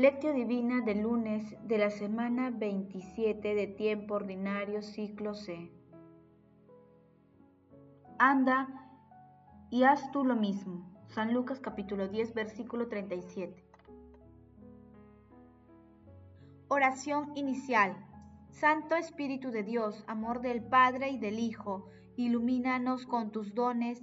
Lectio Divina del lunes de la semana 27 de tiempo ordinario ciclo C. Anda y haz tú lo mismo. San Lucas capítulo 10 versículo 37. Oración inicial. Santo Espíritu de Dios, amor del Padre y del Hijo, ilumínanos con tus dones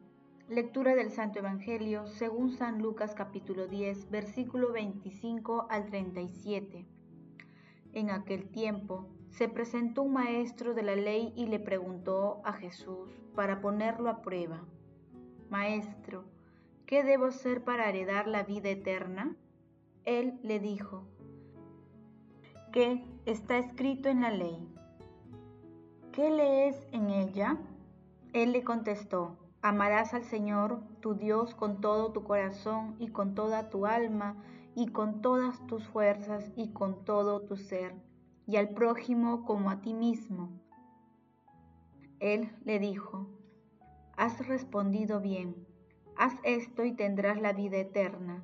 Lectura del Santo Evangelio según San Lucas capítulo 10, versículo 25 al 37. En aquel tiempo se presentó un maestro de la ley y le preguntó a Jesús para ponerlo a prueba, Maestro, ¿qué debo hacer para heredar la vida eterna? Él le dijo, ¿qué está escrito en la ley? ¿Qué lees en ella? Él le contestó, Amarás al Señor tu Dios con todo tu corazón y con toda tu alma y con todas tus fuerzas y con todo tu ser, y al prójimo como a ti mismo. Él le dijo, Has respondido bien, haz esto y tendrás la vida eterna.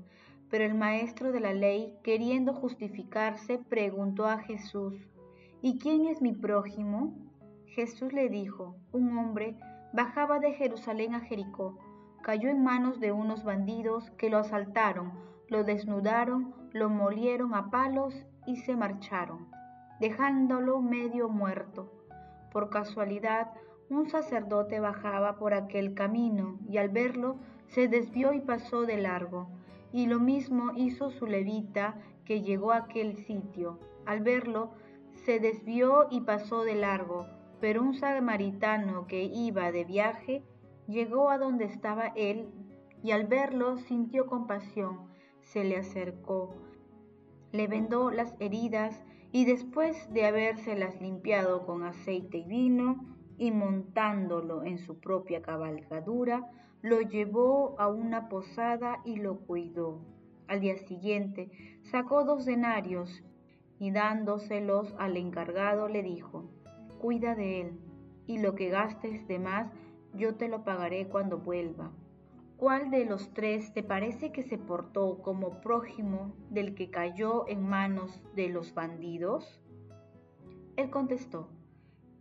Pero el maestro de la ley, queriendo justificarse, preguntó a Jesús, ¿Y quién es mi prójimo? Jesús le dijo, un hombre bajaba de Jerusalén a Jericó, cayó en manos de unos bandidos que lo asaltaron, lo desnudaron, lo molieron a palos y se marcharon, dejándolo medio muerto. Por casualidad, un sacerdote bajaba por aquel camino y al verlo se desvió y pasó de largo. Y lo mismo hizo su levita que llegó a aquel sitio. Al verlo, se desvió y pasó de largo pero un samaritano que iba de viaje llegó a donde estaba él y al verlo sintió compasión, se le acercó, le vendó las heridas y después de habérselas limpiado con aceite y vino y montándolo en su propia cabalgadura, lo llevó a una posada y lo cuidó. Al día siguiente sacó dos denarios y dándoselos al encargado le dijo, cuida de él, y lo que gastes de más yo te lo pagaré cuando vuelva. ¿Cuál de los tres te parece que se portó como prójimo del que cayó en manos de los bandidos? Él contestó,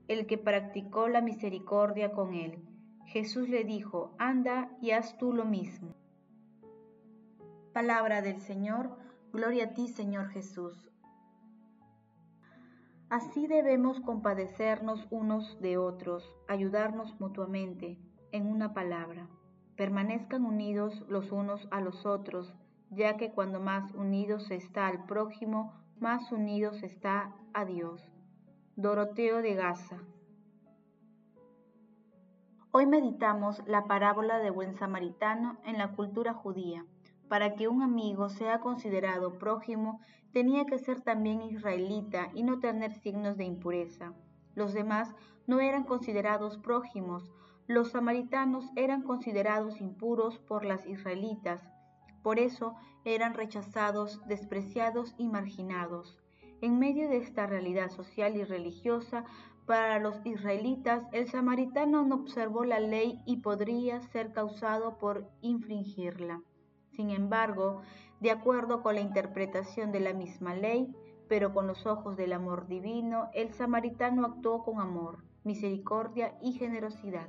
el que practicó la misericordia con él. Jesús le dijo, anda y haz tú lo mismo. Palabra del Señor, gloria a ti Señor Jesús. Así debemos compadecernos unos de otros, ayudarnos mutuamente, en una palabra. Permanezcan unidos los unos a los otros, ya que cuando más unidos está al prójimo, más unidos está a Dios. Doroteo de Gaza. Hoy meditamos la parábola de buen samaritano en la cultura judía. Para que un amigo sea considerado prójimo, tenía que ser también israelita y no tener signos de impureza. Los demás no eran considerados prójimos, los samaritanos eran considerados impuros por las israelitas, por eso eran rechazados, despreciados y marginados. En medio de esta realidad social y religiosa, para los israelitas el samaritano no observó la ley y podría ser causado por infringirla. Sin embargo, de acuerdo con la interpretación de la misma ley, pero con los ojos del amor divino, el samaritano actuó con amor, misericordia y generosidad.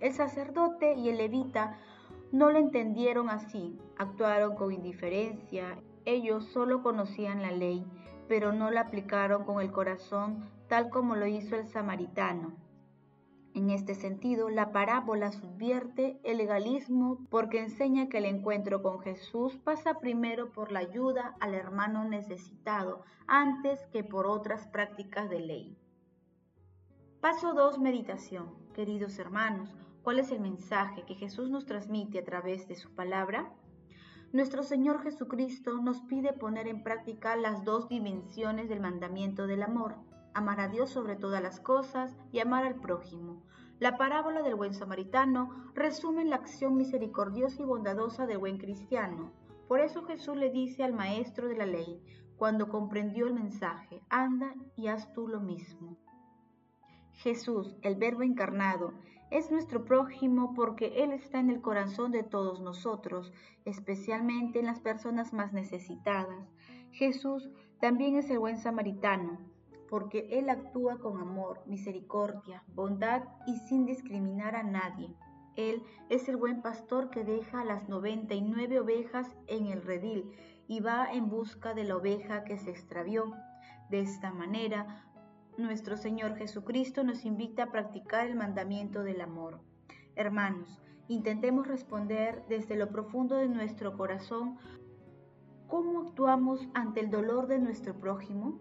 El sacerdote y el levita no lo entendieron así, actuaron con indiferencia, ellos solo conocían la ley, pero no la aplicaron con el corazón tal como lo hizo el samaritano. En este sentido, la parábola subvierte el legalismo porque enseña que el encuentro con Jesús pasa primero por la ayuda al hermano necesitado antes que por otras prácticas de ley. Paso 2. Meditación. Queridos hermanos, ¿cuál es el mensaje que Jesús nos transmite a través de su palabra? Nuestro Señor Jesucristo nos pide poner en práctica las dos dimensiones del mandamiento del amor amar a Dios sobre todas las cosas y amar al prójimo. La parábola del buen samaritano resume la acción misericordiosa y bondadosa del buen cristiano. Por eso Jesús le dice al maestro de la ley, cuando comprendió el mensaje, anda y haz tú lo mismo. Jesús, el Verbo encarnado, es nuestro prójimo porque Él está en el corazón de todos nosotros, especialmente en las personas más necesitadas. Jesús también es el buen samaritano, porque Él actúa con amor, misericordia, bondad y sin discriminar a nadie. Él es el buen pastor que deja las noventa y nueve ovejas en el redil y va en busca de la oveja que se extravió. De esta manera, nuestro Señor Jesucristo nos invita a practicar el mandamiento del amor. Hermanos, intentemos responder desde lo profundo de nuestro corazón cómo actuamos ante el dolor de nuestro prójimo.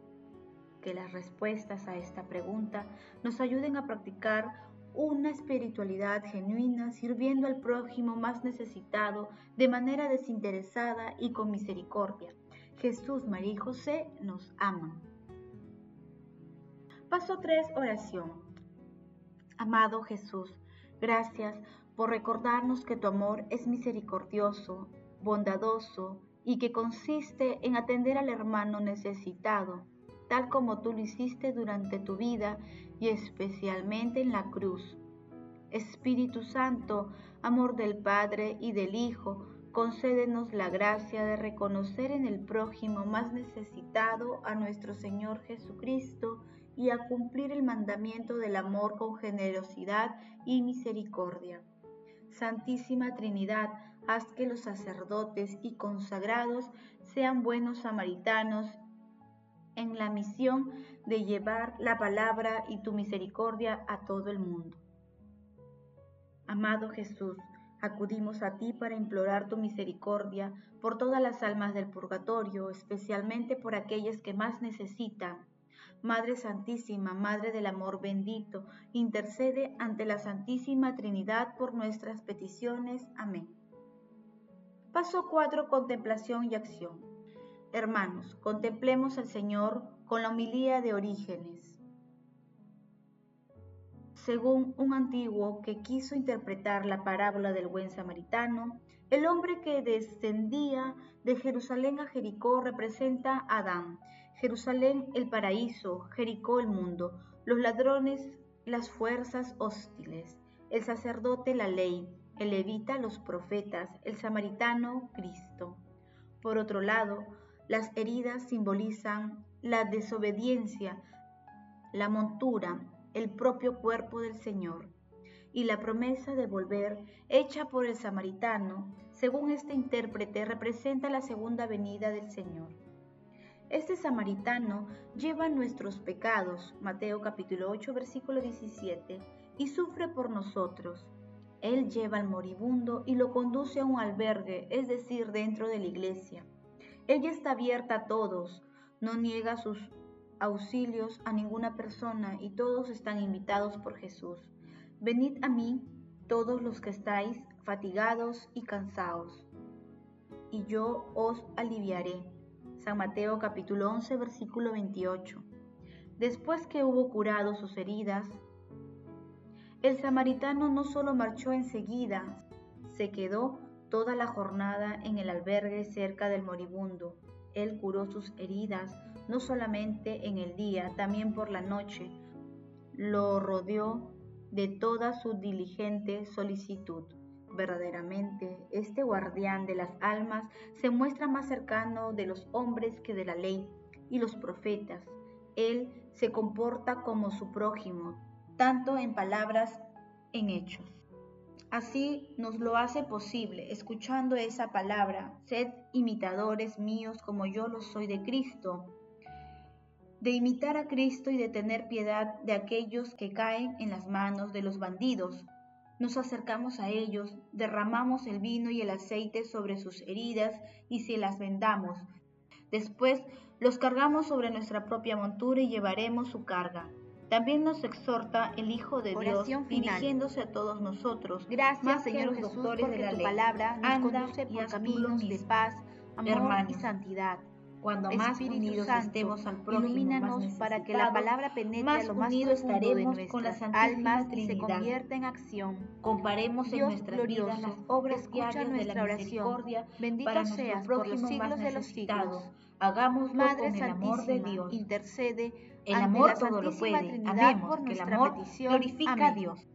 Que las respuestas a esta pregunta nos ayuden a practicar una espiritualidad genuina sirviendo al prójimo más necesitado de manera desinteresada y con misericordia. Jesús, María y José nos aman. Paso 3, oración. Amado Jesús, gracias por recordarnos que tu amor es misericordioso, bondadoso y que consiste en atender al hermano necesitado, tal como tú lo hiciste durante tu vida y especialmente en la cruz. Espíritu Santo, amor del Padre y del Hijo, concédenos la gracia de reconocer en el prójimo más necesitado a nuestro Señor Jesucristo, y a cumplir el mandamiento del amor con generosidad y misericordia. Santísima Trinidad, haz que los sacerdotes y consagrados sean buenos samaritanos en la misión de llevar la palabra y tu misericordia a todo el mundo. Amado Jesús, acudimos a ti para implorar tu misericordia por todas las almas del purgatorio, especialmente por aquellas que más necesitan Madre Santísima, Madre del Amor bendito, intercede ante la Santísima Trinidad por nuestras peticiones. Amén. Paso 4. Contemplación y acción. Hermanos, contemplemos al Señor con la humilía de Orígenes. Según un antiguo que quiso interpretar la parábola del buen samaritano, el hombre que descendía de Jerusalén a Jericó representa a Adán, Jerusalén el paraíso, Jericó el mundo, los ladrones las fuerzas hostiles, el sacerdote la ley, el levita los profetas, el samaritano Cristo. Por otro lado, las heridas simbolizan la desobediencia, la montura, el propio cuerpo del Señor, y la promesa de volver, hecha por el samaritano, según este intérprete, representa la segunda venida del Señor. Este samaritano lleva nuestros pecados, Mateo capítulo 8, versículo 17, y sufre por nosotros. Él lleva al moribundo y lo conduce a un albergue, es decir, dentro de la iglesia. Ella está abierta a todos, no niega sus auxilios a ninguna persona y todos están invitados por Jesús. Venid a mí, todos los que estáis fatigados y cansados, y yo os aliviaré. San Mateo capítulo 11 versículo 28. Después que hubo curado sus heridas, el samaritano no solo marchó enseguida, se quedó toda la jornada en el albergue cerca del moribundo. Él curó sus heridas, no solamente en el día, también por la noche. Lo rodeó de toda su diligente solicitud. Verdaderamente, este guardián de las almas se muestra más cercano de los hombres que de la ley y los profetas. Él se comporta como su prójimo, tanto en palabras, en hechos. Así nos lo hace posible, escuchando esa palabra, sed imitadores míos como yo lo soy de Cristo, de imitar a Cristo y de tener piedad de aquellos que caen en las manos de los bandidos, nos acercamos a ellos, derramamos el vino y el aceite sobre sus heridas y se las vendamos. Después los cargamos sobre nuestra propia montura y llevaremos su carga. También nos exhorta el Hijo de Dios dirigiéndose a todos nosotros. Gracias, Señor Jesús, doctores de la tu palabra nos conduce por caminos de paz, amor y santidad. Cuando más Espíritu unidos Santo, estemos al prójimo, ilumínanos más para que la palabra penetre más a lo más de estaremos con la nuestras Santísima almas y se Trinidad. convierta en acción. Comparemos en Dios nuestras vidas glorioso, las obras diarias de la nuestra oración. misericordia Bendito para seas por los siglos de los siglos. Hagámoslo Madre con el amor de Dios. intercede El ante amor la todo lo puede. Trinidad Amemos por que el nuestra amor petición. glorifica a Amén. Dios.